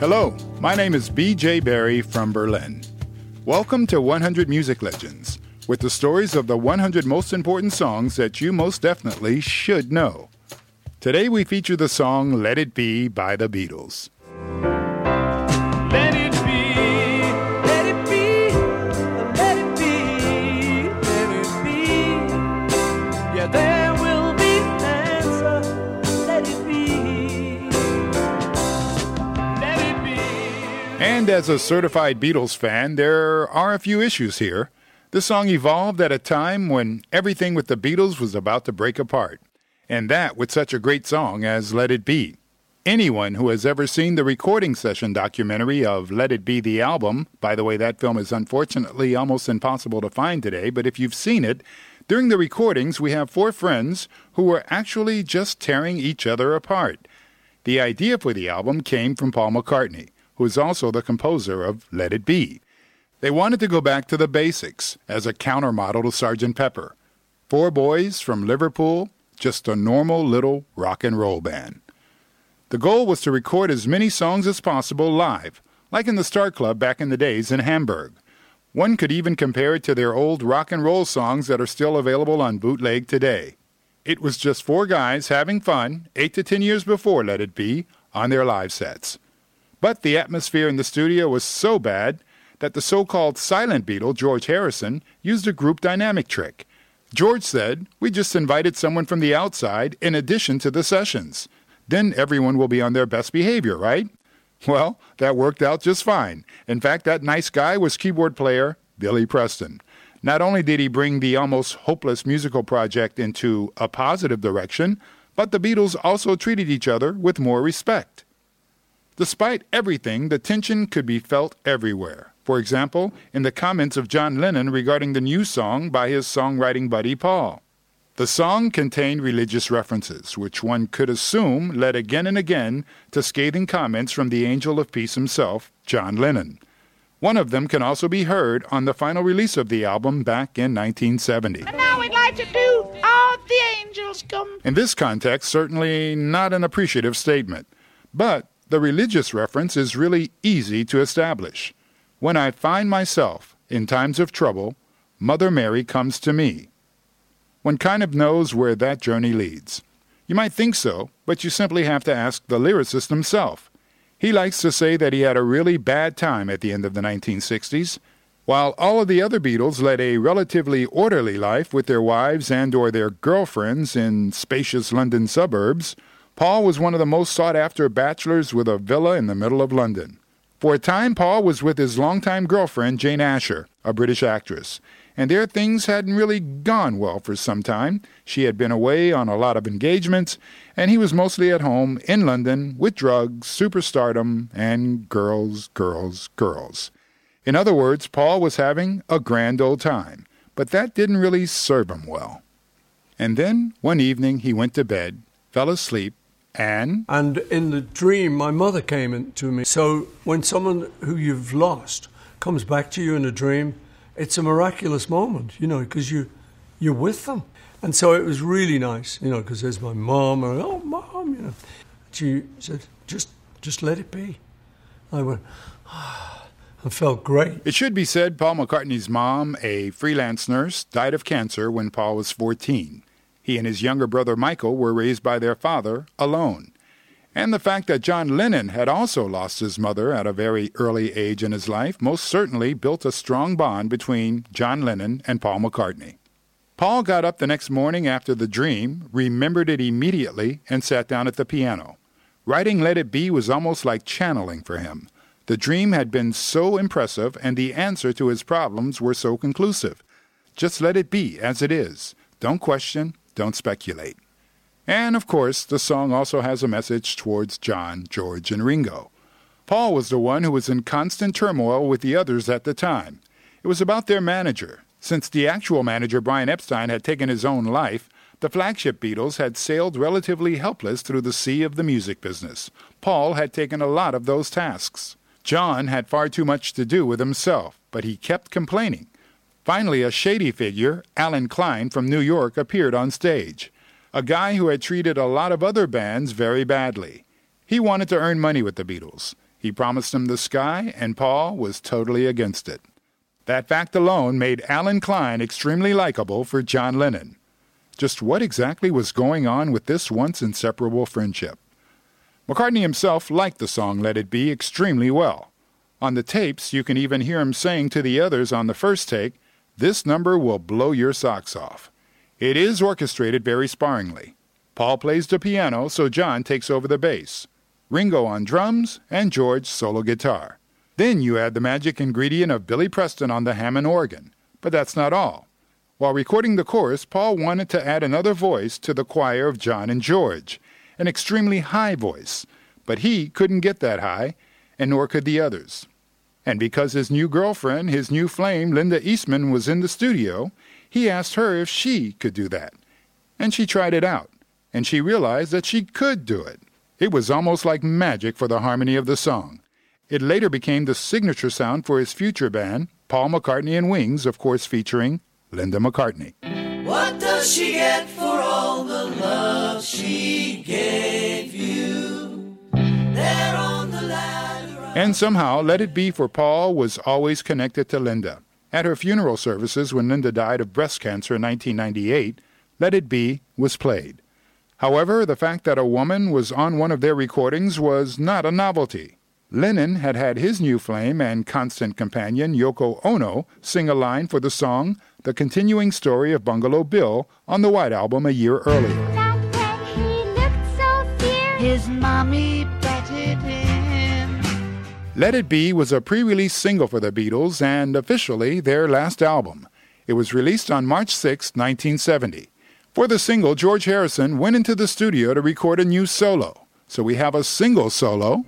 Hello, my name is BJ Barry from Berlin. Welcome to 100 Music Legends, with the stories of the 100 most important songs that you most definitely should know. Today we feature the song Let It Be by the Beatles. And as a certified Beatles fan, there are a few issues here. The song evolved at a time when everything with the Beatles was about to break apart, and that with such a great song as Let It Be. Anyone who has ever seen the recording session documentary of Let It Be the album, by the way, that film is unfortunately almost impossible to find today, but if you've seen it, during the recordings we have four friends who were actually just tearing each other apart. The idea for the album came from Paul McCartney, who is also the composer of Let It Be. They wanted to go back to the basics as a countermodel to Sgt. Pepper. Four boys from Liverpool, just a normal little rock and roll band. The goal was to record as many songs as possible live, like in the Star Club back in the days in Hamburg. One could even compare it to their old rock and roll songs that are still available on bootleg today. It was just four guys having fun, eight to ten years before Let It Be, on their live sets. But the atmosphere in the studio was so bad that the so called silent Beatle, George Harrison, used a group dynamic trick. George said, We just invited someone from the outside in addition to the sessions. Then everyone will be on their best behavior, right? Well, that worked out just fine. In fact, that nice guy was keyboard player Billy Preston. Not only did he bring the almost hopeless musical project into a positive direction, but the Beatles also treated each other with more respect. Despite everything, the tension could be felt everywhere. For example, in the comments of John Lennon regarding the new song by his songwriting buddy Paul. The song contained religious references, which one could assume led again and again to scathing comments from the angel of peace himself, John Lennon. One of them can also be heard on the final release of the album back in 1970. And now we'd like to do All the Angels Come. In this context, certainly not an appreciative statement. But the religious reference is really easy to establish. When I find myself in times of trouble, Mother Mary comes to me. One kind of knows where that journey leads. You might think so, but you simply have to ask the lyricist himself. He likes to say that he had a really bad time at the end of the 1960s. While all of the other Beatles led a relatively orderly life with their wives and or their girlfriends in spacious London suburbs, Paul was one of the most sought after bachelors with a villa in the middle of London. For a time, Paul was with his longtime girlfriend, Jane Asher, a British actress, and their things hadn't really gone well for some time. She had been away on a lot of engagements, and he was mostly at home in London with drugs, superstardom, and girls, girls, girls. In other words, Paul was having a grand old time, but that didn't really serve him well. And then, one evening, he went to bed, fell asleep, and And in the dream, my mother came in to me. So when someone who you've lost comes back to you in a dream, it's a miraculous moment, you know, because you, you're with them. And so it was really nice, you know, because there's my mom, and oh, mom, you know. She said, just, just let it be. I went, ah, and felt great. It should be said Paul McCartney's mom, a freelance nurse, died of cancer when Paul was 14. He and his younger brother Michael were raised by their father alone. And the fact that John Lennon had also lost his mother at a very early age in his life most certainly built a strong bond between John Lennon and Paul McCartney. Paul got up the next morning after the dream, remembered it immediately, and sat down at the piano. Writing Let It Be was almost like channeling for him. The dream had been so impressive, and the answer to his problems were so conclusive. Just let it be as it is. Don't question, don't speculate. And of course, the song also has a message towards John, George, and Ringo. Paul was the one who was in constant turmoil with the others at the time. It was about their manager. Since the actual manager, Brian Epstein, had taken his own life, the flagship Beatles had sailed relatively helpless through the sea of the music business. Paul had taken a lot of those tasks. John had far too much to do with himself, but he kept complaining. Finally, a shady figure, Allen Klein from New York, appeared on stage. A guy who had treated a lot of other bands very badly. He wanted to earn money with the Beatles. He promised them the sky, and Paul was totally against it. That fact alone made Allen Klein extremely likable for John Lennon. Just what exactly was going on with this once inseparable friendship? McCartney himself liked the song Let It Be extremely well. On the tapes, you can even hear him saying to the others on the first take, This number will blow your socks off. It is orchestrated very sparingly. Paul plays the piano, so John takes over the bass. Ringo on drums, and George solo guitar. Then you add the magic ingredient of Billy Preston on the Hammond organ. But that's not all. While recording the chorus, Paul wanted to add another voice to the choir of John and George, an extremely high voice, but he couldn't get that high, and nor could the others. And because his new girlfriend, his new flame, Linda Eastman, was in the studio, he asked her if she could do that. And she tried it out, and she realized that she could do it. It was almost like magic for the harmony of the song. It later became the signature sound for his future band, Paul McCartney and Wings, of course featuring Linda McCartney. What does she get for all the love she gave And somehow, Let It Be for Paul was always connected to Linda. At her funeral services when Linda died of breast cancer in 1998, Let It Be was played. However, the fact that a woman was on one of their recordings was not a novelty. Lennon had had his new flame and constant companion, Yoko Ono, sing a line for the song The Continuing Story of Bungalow Bill on the White Album a year earlier. That when he looked so fierce. His mommy butted in. Let It Be was a pre release single for the Beatles and officially their last album. It was released on March 6, 1970. For the single, George Harrison went into the studio to record a new solo. So we have a single solo.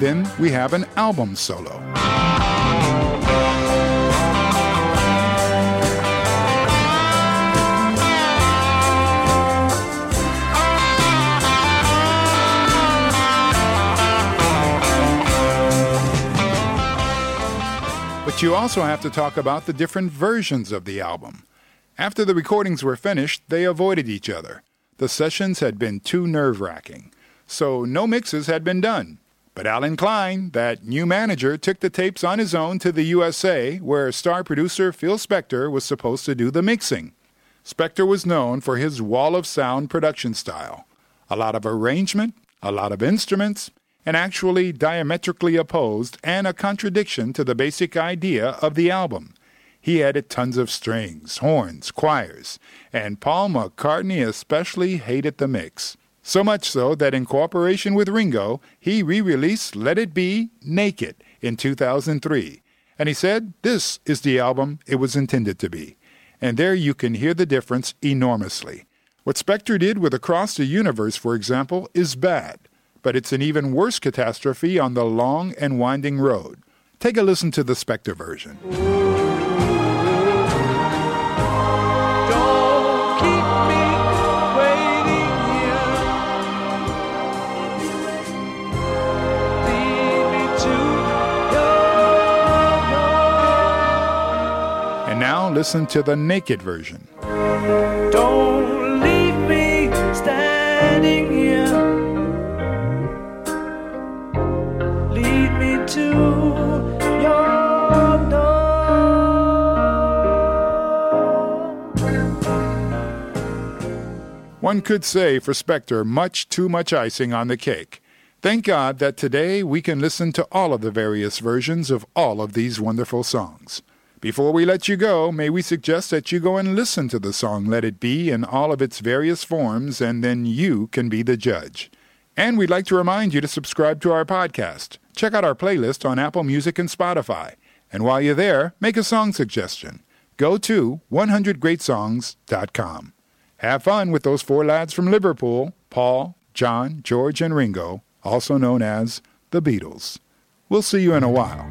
Then we have an album solo. But you also have to talk about the different versions of the album. After the recordings were finished, they avoided each other. The sessions had been too nerve wracking, so no mixes had been done. But Allen Klein, that new manager, took the tapes on his own to the USA, where star producer Phil Spector was supposed to do the mixing. Spector was known for his wall of sound production style a lot of arrangement, a lot of instruments, and actually diametrically opposed and a contradiction to the basic idea of the album. He added tons of strings, horns, choirs, and Paul McCartney especially hated the mix. So much so that in cooperation with Ringo, he re released Let It Be Naked in 2003. And he said, This is the album it was intended to be. And there you can hear the difference enormously. What Spector did with Across the Universe, for example, is bad, but it's an even worse catastrophe on the long and winding road. Take a listen to the Spector version. Now listen to the naked version. Don't leave me standing here. Lead me to your door. One could say for Spector, much too much icing on the cake. Thank God that today we can listen to all of the various versions of all of these wonderful songs. Before we let you go, may we suggest that you go and listen to the song Let It Be in all of its various forms, and then you can be the judge. And we'd like to remind you to subscribe to our podcast. Check out our playlist on Apple Music and Spotify. And while you're there, make a song suggestion. Go to 100greatsongs.com. Have fun with those four lads from Liverpool Paul, John, George, and Ringo, also known as the Beatles. We'll see you in a while.